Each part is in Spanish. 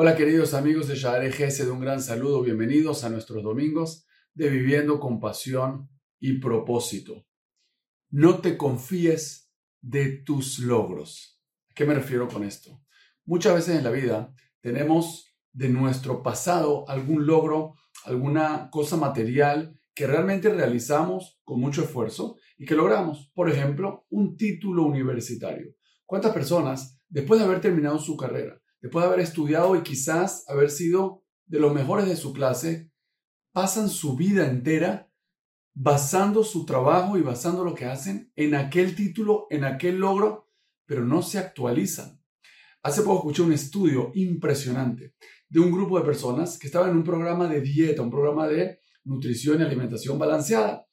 Hola queridos amigos de GS, de un gran saludo, bienvenidos a nuestros domingos de Viviendo con Pasión y Propósito. No te confíes de tus logros. ¿A qué me refiero con esto? Muchas veces en la vida tenemos de nuestro pasado algún logro, alguna cosa material que realmente realizamos con mucho esfuerzo y que logramos. Por ejemplo, un título universitario. ¿Cuántas personas, después de haber terminado su carrera, después de haber estudiado y quizás haber sido de los mejores de su clase, pasan su vida entera basando su trabajo y basando lo que hacen en aquel título, en aquel logro, pero no se actualizan. Hace poco escuché un estudio impresionante de un grupo de personas que estaban en un programa de dieta, un programa de nutrición y alimentación balanceada.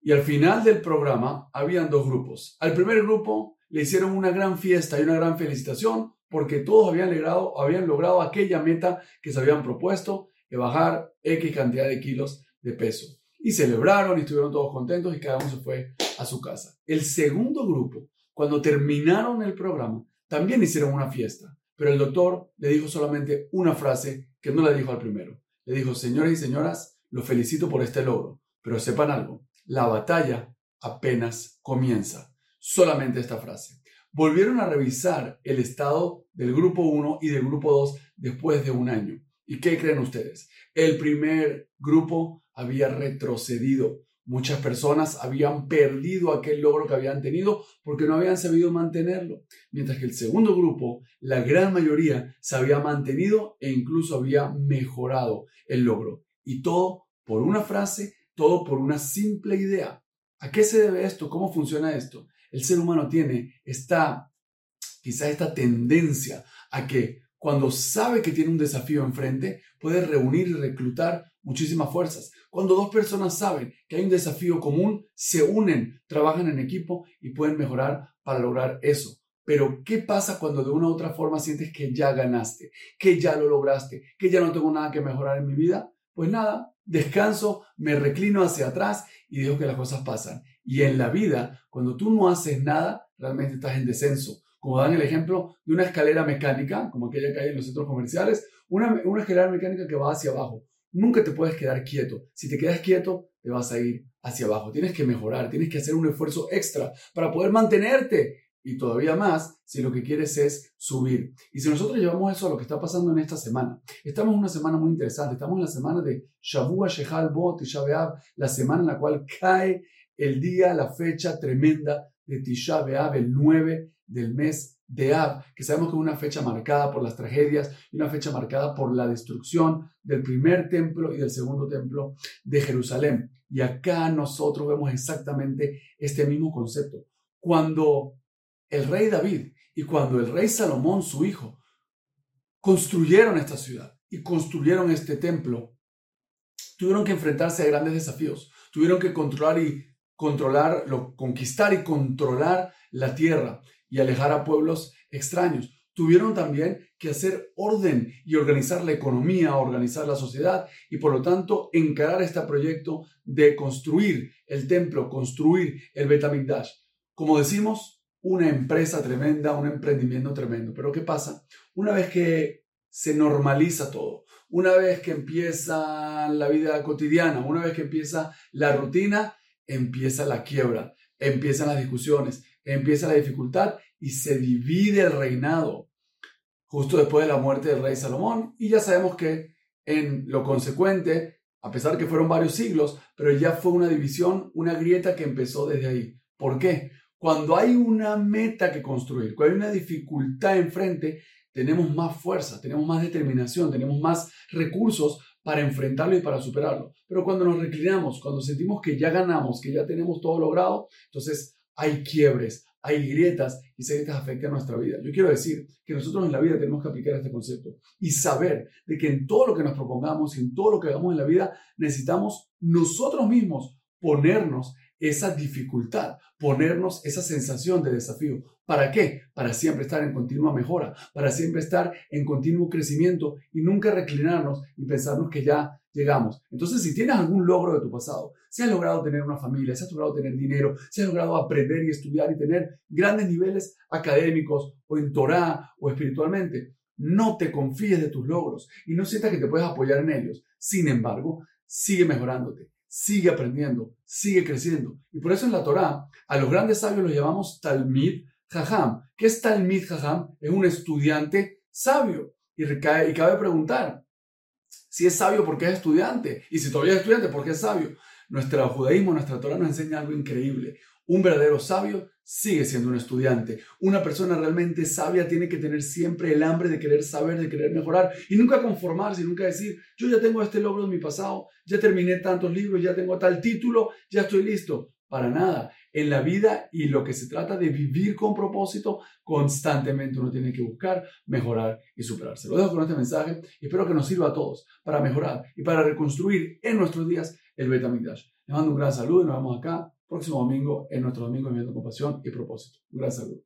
Y al final del programa habían dos grupos. Al primer grupo le hicieron una gran fiesta y una gran felicitación porque todos habían logrado, aquella meta que se habían propuesto de bajar X cantidad de kilos de peso. Y celebraron y estuvieron todos contentos y cada uno se fue a su casa. El segundo grupo, cuando terminaron el programa, también hicieron una fiesta, pero el doctor le dijo solamente una frase que no le dijo al primero. Le dijo, señores y señoras, los felicito por este logro, pero sepan algo, la batalla apenas comienza. Solamente esta frase volvieron a revisar el estado del grupo 1 y del grupo 2 después de un año. ¿Y qué creen ustedes? El primer grupo había retrocedido. Muchas personas habían perdido aquel logro que habían tenido porque no habían sabido mantenerlo. Mientras que el segundo grupo, la gran mayoría, se había mantenido e incluso había mejorado el logro. Y todo por una frase, todo por una simple idea. ¿A qué se debe esto? ¿Cómo funciona esto? El ser humano tiene esta, quizá esta tendencia a que cuando sabe que tiene un desafío enfrente, puede reunir y reclutar muchísimas fuerzas. Cuando dos personas saben que hay un desafío común, se unen, trabajan en equipo y pueden mejorar para lograr eso. Pero, ¿qué pasa cuando de una u otra forma sientes que ya ganaste, que ya lo lograste, que ya no tengo nada que mejorar en mi vida? Pues nada, descanso, me reclino hacia atrás y dejo que las cosas pasan. Y en la vida, cuando tú no haces nada, realmente estás en descenso. Como dan el ejemplo de una escalera mecánica, como aquella que hay en los centros comerciales, una, una escalera mecánica que va hacia abajo. Nunca te puedes quedar quieto. Si te quedas quieto, te vas a ir hacia abajo. Tienes que mejorar, tienes que hacer un esfuerzo extra para poder mantenerte y todavía más si lo que quieres es subir. Y si nosotros llevamos eso a lo que está pasando en esta semana, estamos en una semana muy interesante, estamos en la semana de Shavua Shehal Bot y Shabeab, la semana en la cual cae el día, la fecha tremenda de Tisha B'Av, el 9 del mes de Ab, que sabemos que es una fecha marcada por las tragedias y una fecha marcada por la destrucción del primer templo y del segundo templo de Jerusalén. Y acá nosotros vemos exactamente este mismo concepto. Cuando el rey David y cuando el rey Salomón, su hijo, construyeron esta ciudad y construyeron este templo, tuvieron que enfrentarse a grandes desafíos. Tuvieron que controlar y controlar, conquistar y controlar la tierra y alejar a pueblos extraños. Tuvieron también que hacer orden y organizar la economía, organizar la sociedad y por lo tanto encarar este proyecto de construir el templo, construir el Betamigdash. Como decimos, una empresa tremenda, un emprendimiento tremendo. Pero ¿qué pasa? Una vez que se normaliza todo, una vez que empieza la vida cotidiana, una vez que empieza la rutina, empieza la quiebra, empiezan las discusiones, empieza la dificultad y se divide el reinado justo después de la muerte del rey Salomón. Y ya sabemos que en lo consecuente, a pesar que fueron varios siglos, pero ya fue una división, una grieta que empezó desde ahí. ¿Por qué? Cuando hay una meta que construir, cuando hay una dificultad enfrente, tenemos más fuerza, tenemos más determinación, tenemos más recursos para enfrentarlo y para superarlo. Pero cuando nos reclinamos, cuando sentimos que ya ganamos, que ya tenemos todo logrado, entonces hay quiebres, hay grietas y esas grietas afectan nuestra vida. Yo quiero decir que nosotros en la vida tenemos que aplicar este concepto y saber de que en todo lo que nos propongamos y en todo lo que hagamos en la vida necesitamos nosotros mismos ponernos esa dificultad, ponernos esa sensación de desafío. ¿Para qué? Para siempre estar en continua mejora, para siempre estar en continuo crecimiento y nunca reclinarnos y pensarnos que ya llegamos. Entonces, si tienes algún logro de tu pasado, si has logrado tener una familia, si has logrado tener dinero, si has logrado aprender y estudiar y tener grandes niveles académicos o en Torah o espiritualmente, no te confíes de tus logros y no sientas que te puedes apoyar en ellos. Sin embargo, sigue mejorándote, sigue aprendiendo, sigue creciendo. Y por eso en la Torá a los grandes sabios los llamamos Talmid Jajam. ¿Qué es Talmid Jajam? Es un estudiante sabio. Y, y cabe preguntar, si es sabio, ¿por qué es estudiante? Y si todavía es estudiante, ¿por qué es sabio? Nuestro judaísmo, nuestra Torah nos enseña algo increíble. Un verdadero sabio sigue siendo un estudiante. Una persona realmente sabia tiene que tener siempre el hambre de querer saber, de querer mejorar y nunca conformarse nunca decir, yo ya tengo este logro en mi pasado, ya terminé tantos libros, ya tengo tal título, ya estoy listo. Para nada. En la vida y lo que se trata de vivir con propósito, constantemente uno tiene que buscar mejorar y superarse. Lo dejo con este mensaje y espero que nos sirva a todos para mejorar y para reconstruir en nuestros días el Betamigdash. Les mando un gran saludo y nos vemos acá próximo domingo en nuestro domingo viviendo con pasión y propósito. Gran saludo.